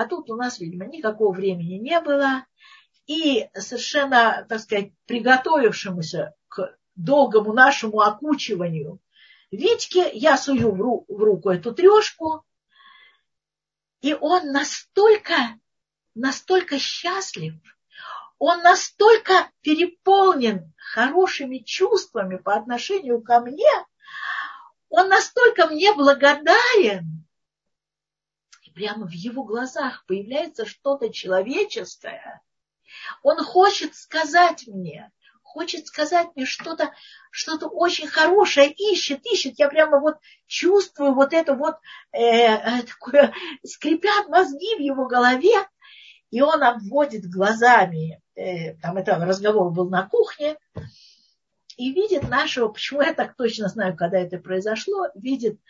А тут у нас, видимо, никакого времени не было. И совершенно, так сказать, приготовившемуся к долгому нашему окучиванию Витьке я сую в, ру, в руку эту трешку, и он настолько, настолько счастлив, он настолько переполнен хорошими чувствами по отношению ко мне, он настолько мне благодарен, прямо в его глазах появляется что-то человеческое, он хочет сказать мне, хочет сказать мне что-то, что-то очень хорошее, ищет, ищет. Я прямо вот чувствую вот это вот, э, э такое, скрипят мозги в его голове, и он обводит глазами, э, там это разговор был на кухне, и видит нашего, почему я так точно знаю, когда это произошло, видит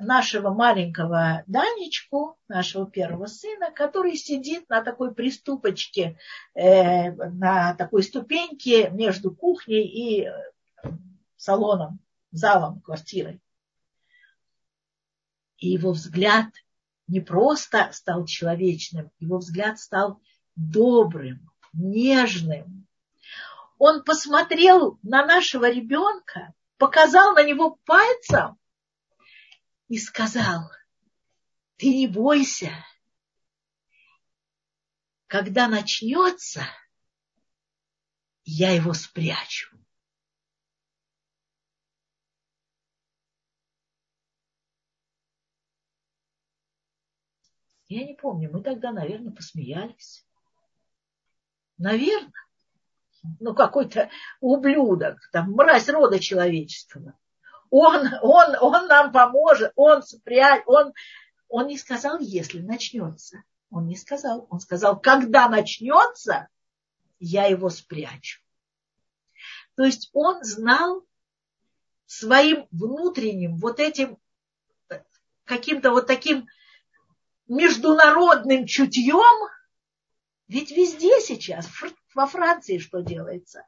нашего маленького Данечку, нашего первого сына, который сидит на такой приступочке, э, на такой ступеньке между кухней и э, салоном, залом квартиры. И его взгляд не просто стал человечным, его взгляд стал добрым, нежным. Он посмотрел на нашего ребенка, показал на него пальцем и сказал, ты не бойся, когда начнется, я его спрячу. Я не помню, мы тогда, наверное, посмеялись. Наверное. Ну, какой-то ублюдок, там, мразь рода человеческого он, он, он нам поможет, он спрячет, он, он не сказал, если начнется. Он не сказал. Он сказал, когда начнется, я его спрячу. То есть он знал своим внутренним вот этим каким-то вот таким международным чутьем, ведь везде сейчас, во Франции что делается?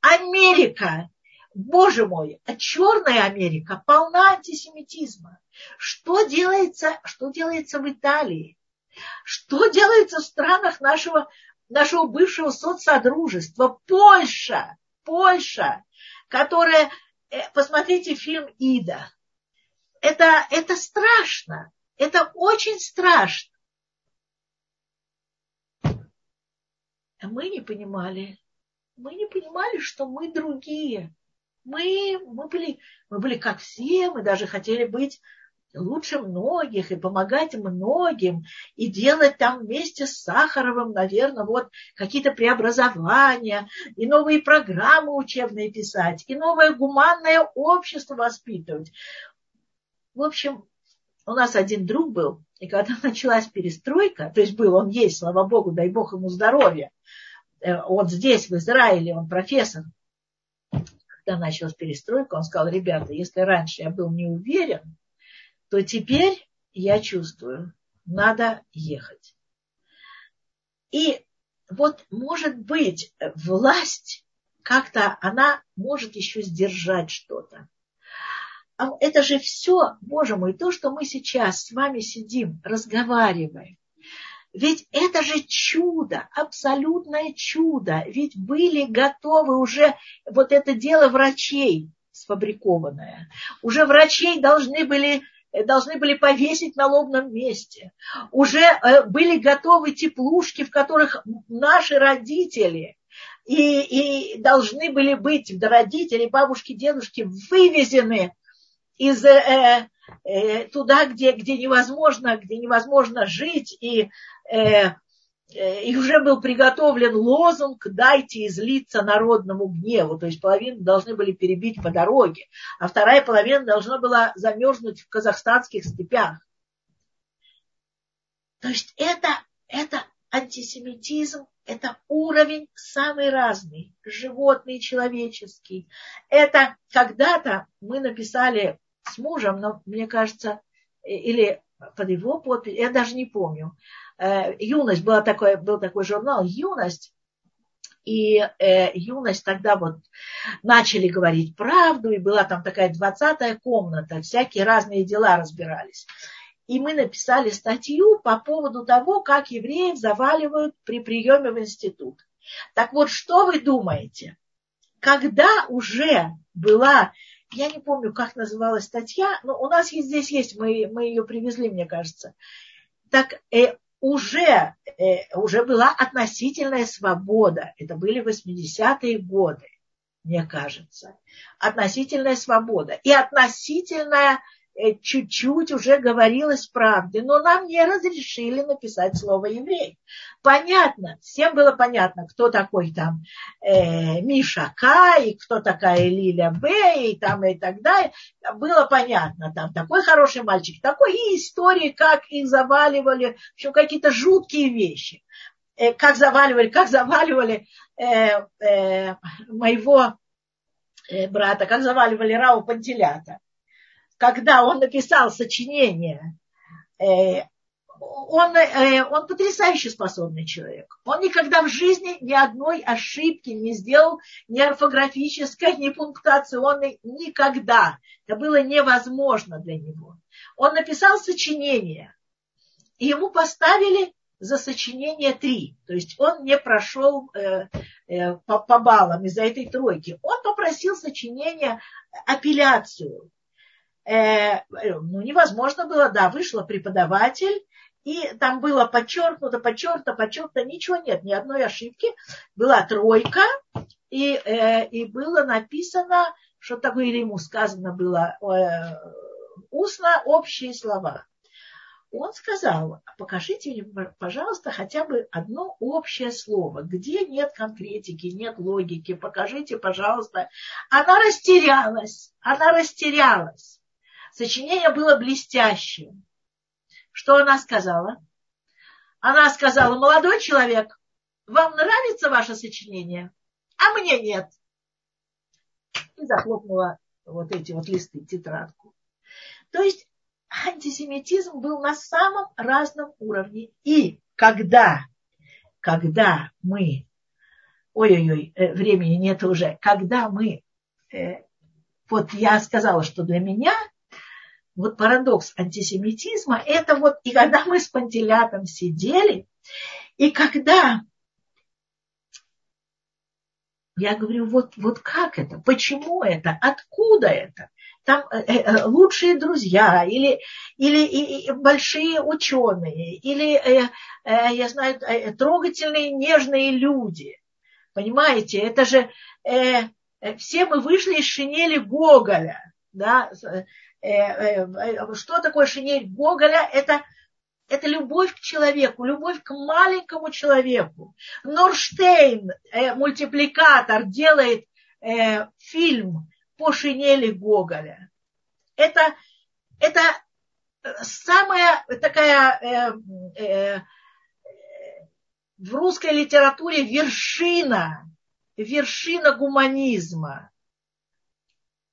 Америка боже мой, а черная Америка полна антисемитизма. Что делается, что делается в Италии? Что делается в странах нашего, нашего бывшего соцсодружества? Польша, Польша, которая, э, посмотрите фильм «Ида». Это, это страшно, это очень страшно. А мы не понимали, мы не понимали, что мы другие. Мы, мы, были, мы были как все, мы даже хотели быть лучше многих и помогать многим, и делать там вместе с Сахаровым, наверное, вот какие-то преобразования, и новые программы учебные писать, и новое гуманное общество воспитывать. В общем, у нас один друг был, и когда началась перестройка, то есть был, он есть, слава богу, дай бог ему здоровья, э, он здесь, в Израиле, он профессор. Когда началась перестройка, он сказал, ребята, если раньше я был не уверен, то теперь я чувствую, надо ехать. И вот, может быть, власть как-то, она может еще сдержать что-то. А это же все, Боже мой, то, что мы сейчас с вами сидим, разговариваем. Ведь это же чудо, абсолютное чудо. Ведь были готовы уже вот это дело врачей сфабрикованное. Уже врачей должны были должны были повесить на лобном месте. Уже э, были готовы теплушки, в которых наши родители и, и должны были быть родители, бабушки, дедушки вывезены из э, э, туда, где, где невозможно, где невозможно жить, и, э, э, и уже был приготовлен лозунг «дайте излиться народному гневу», то есть половину должны были перебить по дороге, а вторая половина должна была замерзнуть в казахстанских степях. То есть это, это антисемитизм, это уровень самый разный, животный, человеческий. Это когда-то мы написали с мужем, но мне кажется, или под его подпись, я даже не помню. Э, юность, была такой, был такой журнал «Юность», и э, юность тогда вот начали говорить правду, и была там такая двадцатая комната, всякие разные дела разбирались. И мы написали статью по поводу того, как евреев заваливают при приеме в институт. Так вот, что вы думаете? Когда уже была я не помню, как называлась статья, но у нас есть, здесь есть, мы, мы ее привезли, мне кажется. Так э, уже, э, уже была относительная свобода. Это были 80-е годы, мне кажется. Относительная свобода. И относительная чуть-чуть уже говорилось правды, но нам не разрешили написать слово еврей. Понятно, всем было понятно, кто такой там э, Миша К, кто такая Лиля Б, и там и так далее. Было понятно, там такой хороший мальчик, такой и истории, как их заваливали, в общем, какие-то жуткие вещи. Э, как заваливали, как заваливали э, э, моего э, брата, как заваливали Рау Пантелята когда он написал сочинение, э, он, э, он потрясающе способный человек. Он никогда в жизни ни одной ошибки не сделал, ни орфографической, ни пунктуационной, никогда. Это было невозможно для него. Он написал сочинение, и ему поставили за сочинение три. То есть он не прошел э, э, по, по баллам из-за этой тройки. Он попросил сочинение апелляцию. Э, ну, невозможно было, да, вышла преподаватель, и там было подчеркнуто, подчеркнуто, подчеркнуто, ничего нет, ни одной ошибки. Была тройка, и, э, и было написано, что такое, или ему сказано было э, устно общие слова. Он сказал, покажите мне, пожалуйста, хотя бы одно общее слово, где нет конкретики, нет логики, покажите, пожалуйста. Она растерялась, она растерялась. Сочинение было блестящим. Что она сказала? Она сказала, молодой человек, вам нравится ваше сочинение? А мне нет. И захлопнула вот эти вот листы, тетрадку. То есть антисемитизм был на самом разном уровне. И когда, когда мы, ой-ой-ой, э, времени нет уже, когда мы, э, вот я сказала, что для меня вот парадокс антисемитизма, это вот, и когда мы с Пантелятом сидели, и когда я говорю, вот, вот как это, почему это, откуда это? Там э, э, лучшие друзья или, или и, и большие ученые, или, э, э, я знаю, э, трогательные, нежные люди. Понимаете, это же э, э все мы вышли из шинели Гоголя. Да? Э, э, э, что такое шинель Гоголя? Это, это любовь к человеку, любовь к маленькому человеку. Норштейн, мультипликатор, делает фильм по шинели Гоголя. Это, это самая такая в русской литературе вершина, вершина гуманизма.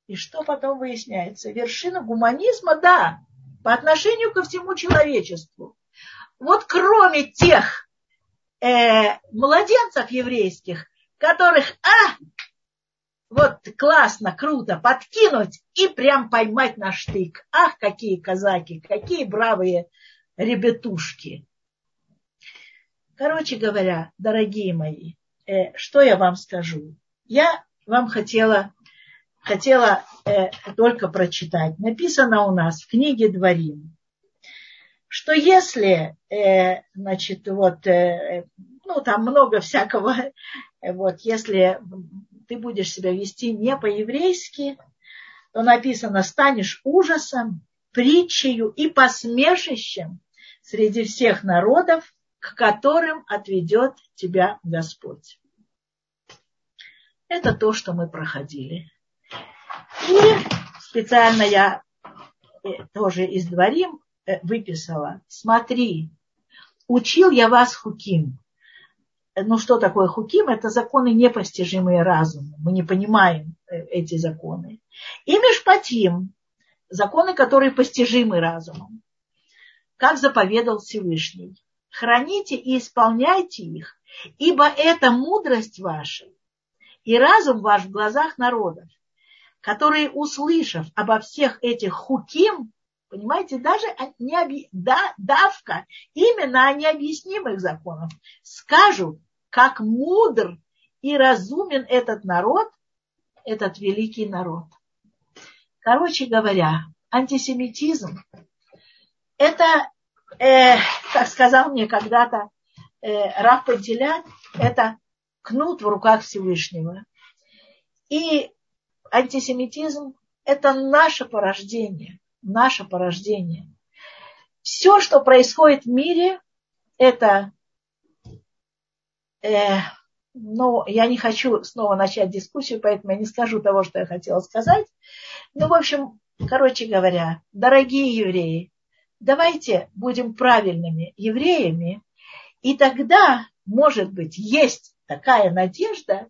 И что потом выясняется? Вершина гуманизма, да, по отношению ко всему человечеству. Вот кроме тех э, младенцев еврейских, которых, а, вот классно, круто, подкинуть и прям поймать на штык. Ах, какие казаки, какие бравые ребятушки. Короче говоря, дорогие мои, э, что я вам скажу? Я вам хотела, хотела э, только прочитать. Написано у нас в книге Дворим, что если, э, значит, вот, э, ну, там много всякого, э, вот, если ты будешь себя вести не по-еврейски, то написано, станешь ужасом, притчею и посмешищем среди всех народов, к которым отведет тебя Господь. Это то, что мы проходили. И специально я э, тоже из дворим э, выписала. Смотри, учил я вас хуким. Ну, что такое хуким? Это законы, непостижимые разуму. Мы не понимаем э, эти законы. И мешпатим. Законы, которые постижимы разумом. Как заповедал Всевышний храните и исполняйте их, ибо это мудрость ваша и разум ваш в глазах народов, которые, услышав обо всех этих хуким, понимаете, даже не оби... да, давка именно о необъяснимых законах, скажут, как мудр и разумен этот народ, этот великий народ. Короче говоря, антисемитизм – это э, как сказал мне когда-то э, Раф Пантелян, это кнут в руках Всевышнего. И антисемитизм – это наше порождение, наше порождение. Все, что происходит в мире, это, э, ну, я не хочу снова начать дискуссию, поэтому я не скажу того, что я хотела сказать. Ну, в общем, короче говоря, дорогие евреи, давайте будем правильными евреями, и тогда, может быть, есть такая надежда,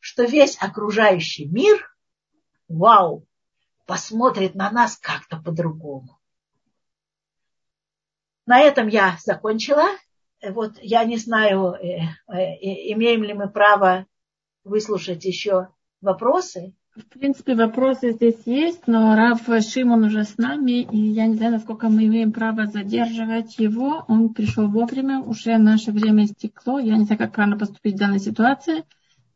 что весь окружающий мир, вау, посмотрит на нас как-то по-другому. На этом я закончила. Вот я не знаю, э, э, имеем ли мы право выслушать еще вопросы. В принципе, вопросы здесь есть, но Рав Шимон уже с нами, и я не знаю, насколько мы имеем право задерживать его. Он пришел вовремя, уже наше время истекло. Я не знаю, как правильно поступить в данной ситуации.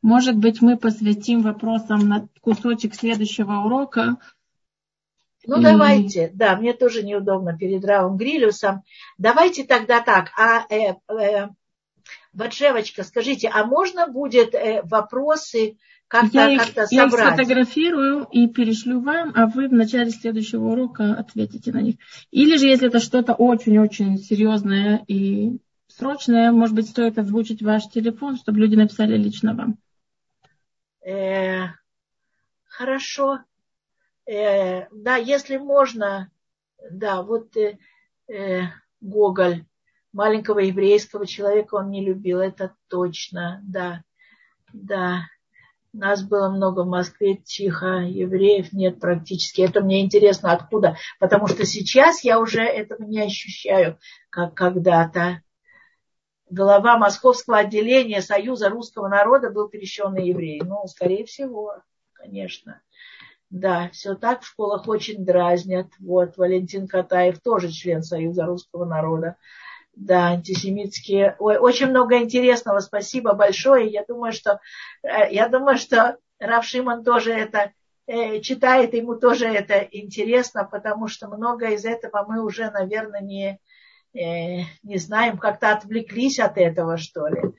Может быть, мы посвятим вопросам на кусочек следующего урока. Ну, и... давайте. Да, мне тоже неудобно перед Равом Грилюсом. Давайте тогда так. А э, э, Батшевочка, скажите, а можно будет э, вопросы как-то, я их, как-то собрать. Я их сфотографирую и перешлю вам, а вы в начале следующего урока ответите на них. Или же, если это что-то очень-очень серьезное и срочное, может быть, стоит озвучить ваш телефон, чтобы люди написали лично вам. Э, хорошо. Э, да, если можно, да, вот э, э, Гоголь маленького еврейского человека он не любил, это точно, да, да. Нас было много в Москве, тихо, евреев нет практически. Это мне интересно, откуда. Потому что сейчас я уже этого не ощущаю, как когда-то. Глава московского отделения Союза русского народа был крещенный еврей. Ну, скорее всего, конечно. Да, все так в школах очень дразнят. Вот, Валентин Катаев тоже член Союза русского народа да, антисемитские. Ой, очень много интересного. Спасибо большое. Я думаю, что, э, я думаю, что Раф Шимон тоже это э, читает, ему тоже это интересно, потому что много из этого мы уже, наверное, не, не знаем, как-то отвлеклись от этого, что ли.